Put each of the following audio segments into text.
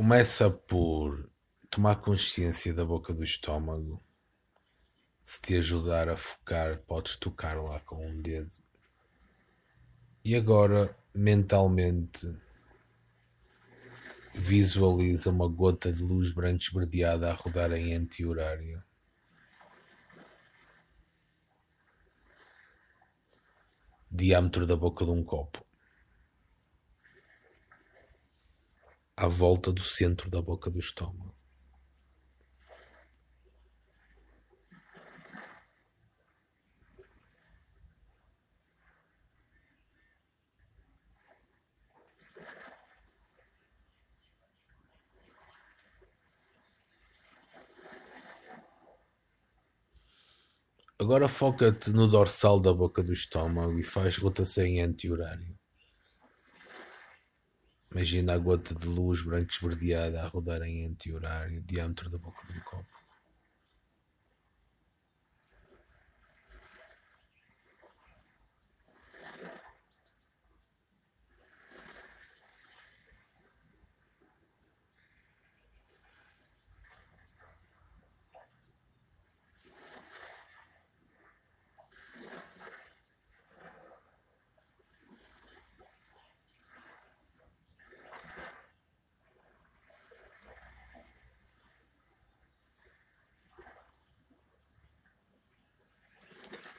Começa por tomar consciência da boca do estômago. Se te ajudar a focar, podes tocar lá com um dedo. E agora, mentalmente, visualiza uma gota de luz branca esverdeada a rodar em anti-horário. Diâmetro da boca de um copo. À volta do centro da boca do estômago. Agora foca-te no dorsal da boca do estômago e faz rotação em anti-horário. Imagina a gota de luz branca esverdeada a rodar em anti-horário, diâmetro da boca do copo.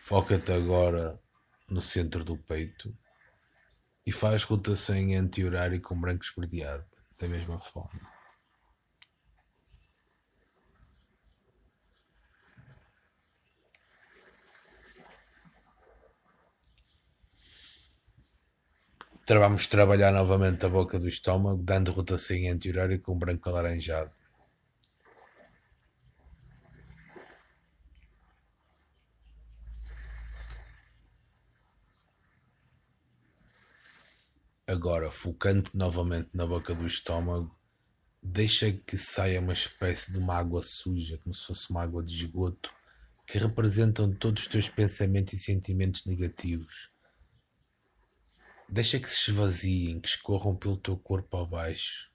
Foca-te agora no centro do peito e faz rotação em anti-horário com branco esverdeado, da mesma forma. Vamos trabalhar novamente a boca do estômago, dando rotação em anti-horário com branco alaranjado. Agora, focando novamente na boca do estômago, deixa que saia uma espécie de uma água suja, como se fosse uma água de esgoto, que representam todos os teus pensamentos e sentimentos negativos. Deixa que se esvaziem, que escorram pelo teu corpo abaixo.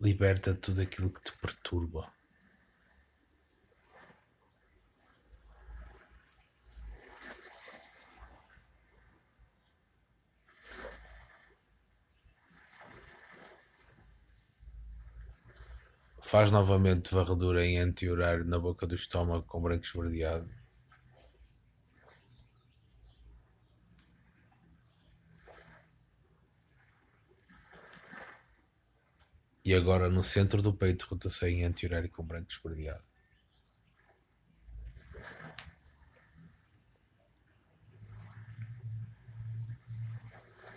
Liberta tudo aquilo que te perturba. Faz novamente varredura em anti-horário na boca do estômago com branco esverdeado. E agora no centro do peito rotação em anti-horário com branco esverdeado.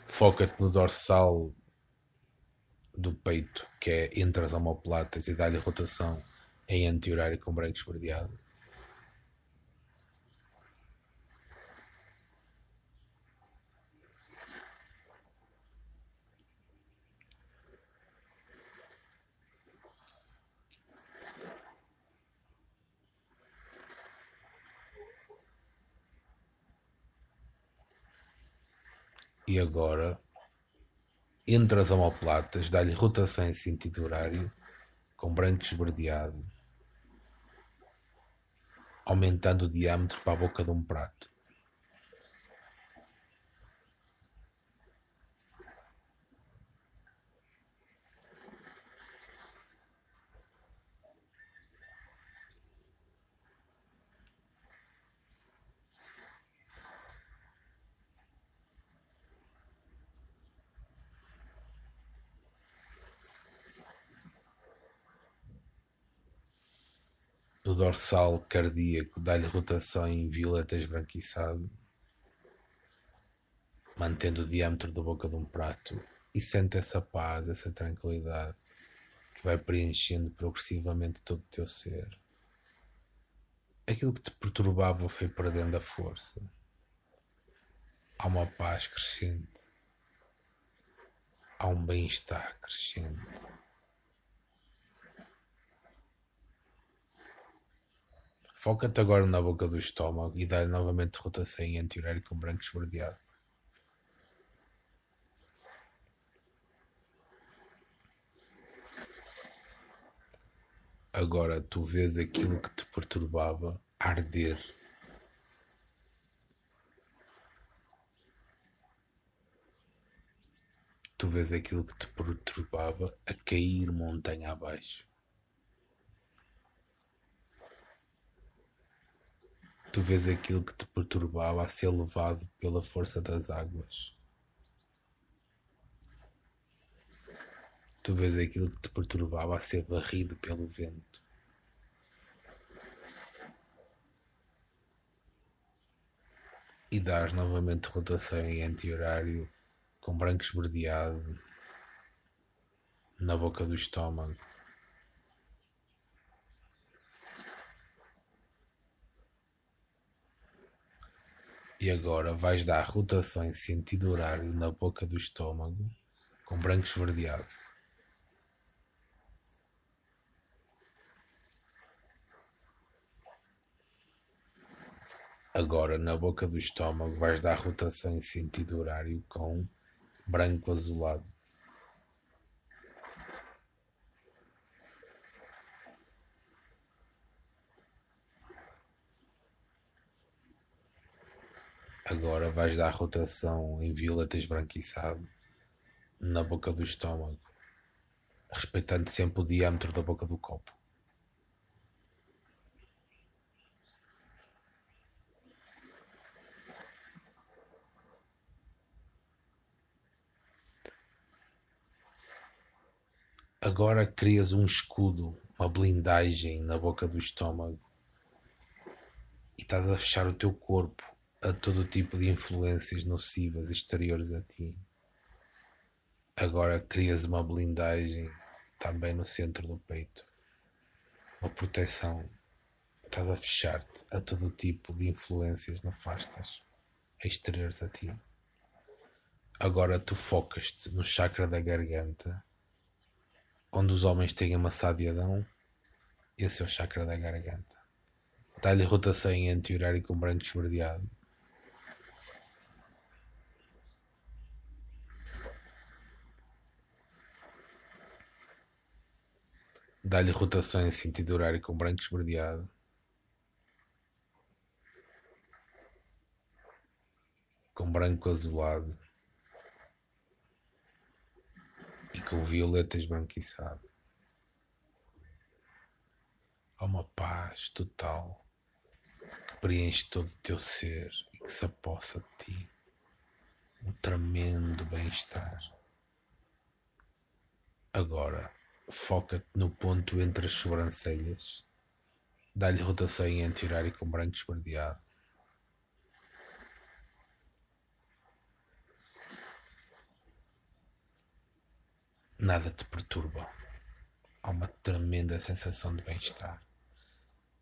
Foca-te no dorsal do peito, que é entre as omoplatas e dá-lhe rotação em anti-horário com branco esverdeado. E agora entre as omoplatas, dá-lhe rotação em sentido horário, com branco esverdeado, aumentando o diâmetro para a boca de um prato. O dorsal cardíaco dá-lhe rotação em violeta esbranquiçado, mantendo o diâmetro da boca de um prato e sente essa paz, essa tranquilidade que vai preenchendo progressivamente todo o teu ser. Aquilo que te perturbava foi perdendo a força. Há uma paz crescente. Há um bem-estar crescente. Foca-te agora na boca do estômago e dá-lhe novamente rotação em anti-horário com branco esverdeado. Agora tu vês aquilo que te perturbava arder. Tu vês aquilo que te perturbava a cair montanha abaixo. Tu vês aquilo que te perturbava a ser levado pela força das águas. Tu vês aquilo que te perturbava a ser varrido pelo vento. E dás novamente rotação em anti-horário com branco esverdeado na boca do estômago. E agora vais dar rotação em sentido horário na boca do estômago com branco esverdeado. Agora na boca do estômago vais dar rotação em sentido horário com branco azulado. Agora vais dar rotação em violeta esbranquiçado na boca do estômago, respeitando sempre o diâmetro da boca do copo. Agora crias um escudo, uma blindagem na boca do estômago e estás a fechar o teu corpo a todo tipo de influências nocivas exteriores a ti. Agora crias uma blindagem também no centro do peito, uma proteção. Estás a fechar-te a todo tipo de influências nefastas exteriores a ti. Agora tu focas-te no chakra da garganta, onde os homens têm amassado e Adão, esse é o chakra da garganta. Dá-lhe rotação anti-horário com branco esverdeado Dá-lhe rotação em sentido horário com branco esverdeado. Com branco azulado. E com violeta esbranquiçado. Há uma paz total que preenche todo o teu ser e que se apossa de ti. Um tremendo bem-estar. Agora foca-te no ponto entre as sobrancelhas, dá-lhe rotação em anti-horário com branco esverdeado. Nada te perturba. Há uma tremenda sensação de bem-estar.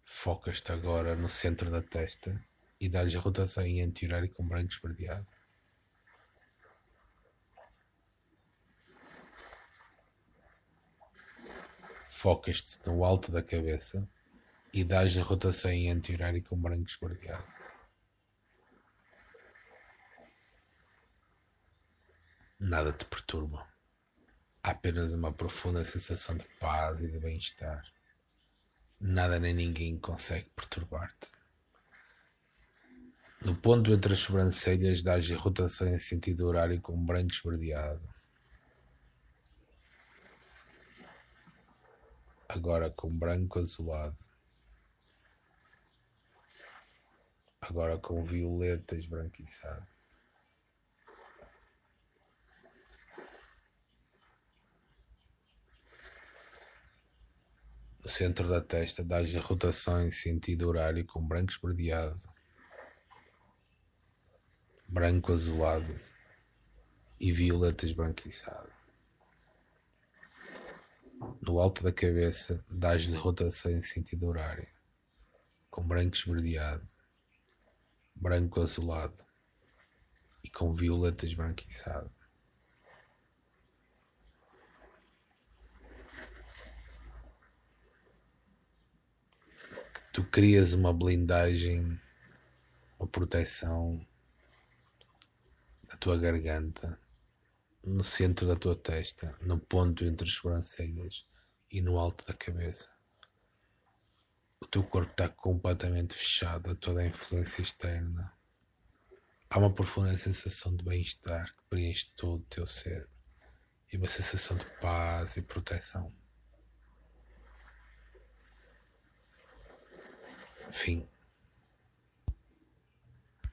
Focas-te agora no centro da testa e dá-lhes rotação em anti-horário com branco esverdeado. Focas-te no alto da cabeça e dás a rotação em anti-horário com branco esguardeado. Nada te perturba. Há apenas uma profunda sensação de paz e de bem-estar. Nada nem ninguém consegue perturbar-te. No ponto entre as sobrancelhas, dás a rotação em sentido horário com branco esverdeado. Agora com branco azulado, agora com violeta esbranquiçado. No centro da testa, dás a rotação em sentido horário com branco esverdeado, branco azulado e violeta esbranquiçado. No alto da cabeça, dás-lhe rotação em sentido horário, com branco esverdeado, branco azulado e com violeta esbranquiçado. Tu crias uma blindagem, uma proteção na tua garganta no centro da tua testa, no ponto entre as sobrancelhas e no alto da cabeça. o teu corpo está completamente fechado a toda a influência externa. Há uma profunda sensação de bem-estar que preenche todo o teu ser e uma sensação de paz e proteção. Enfim,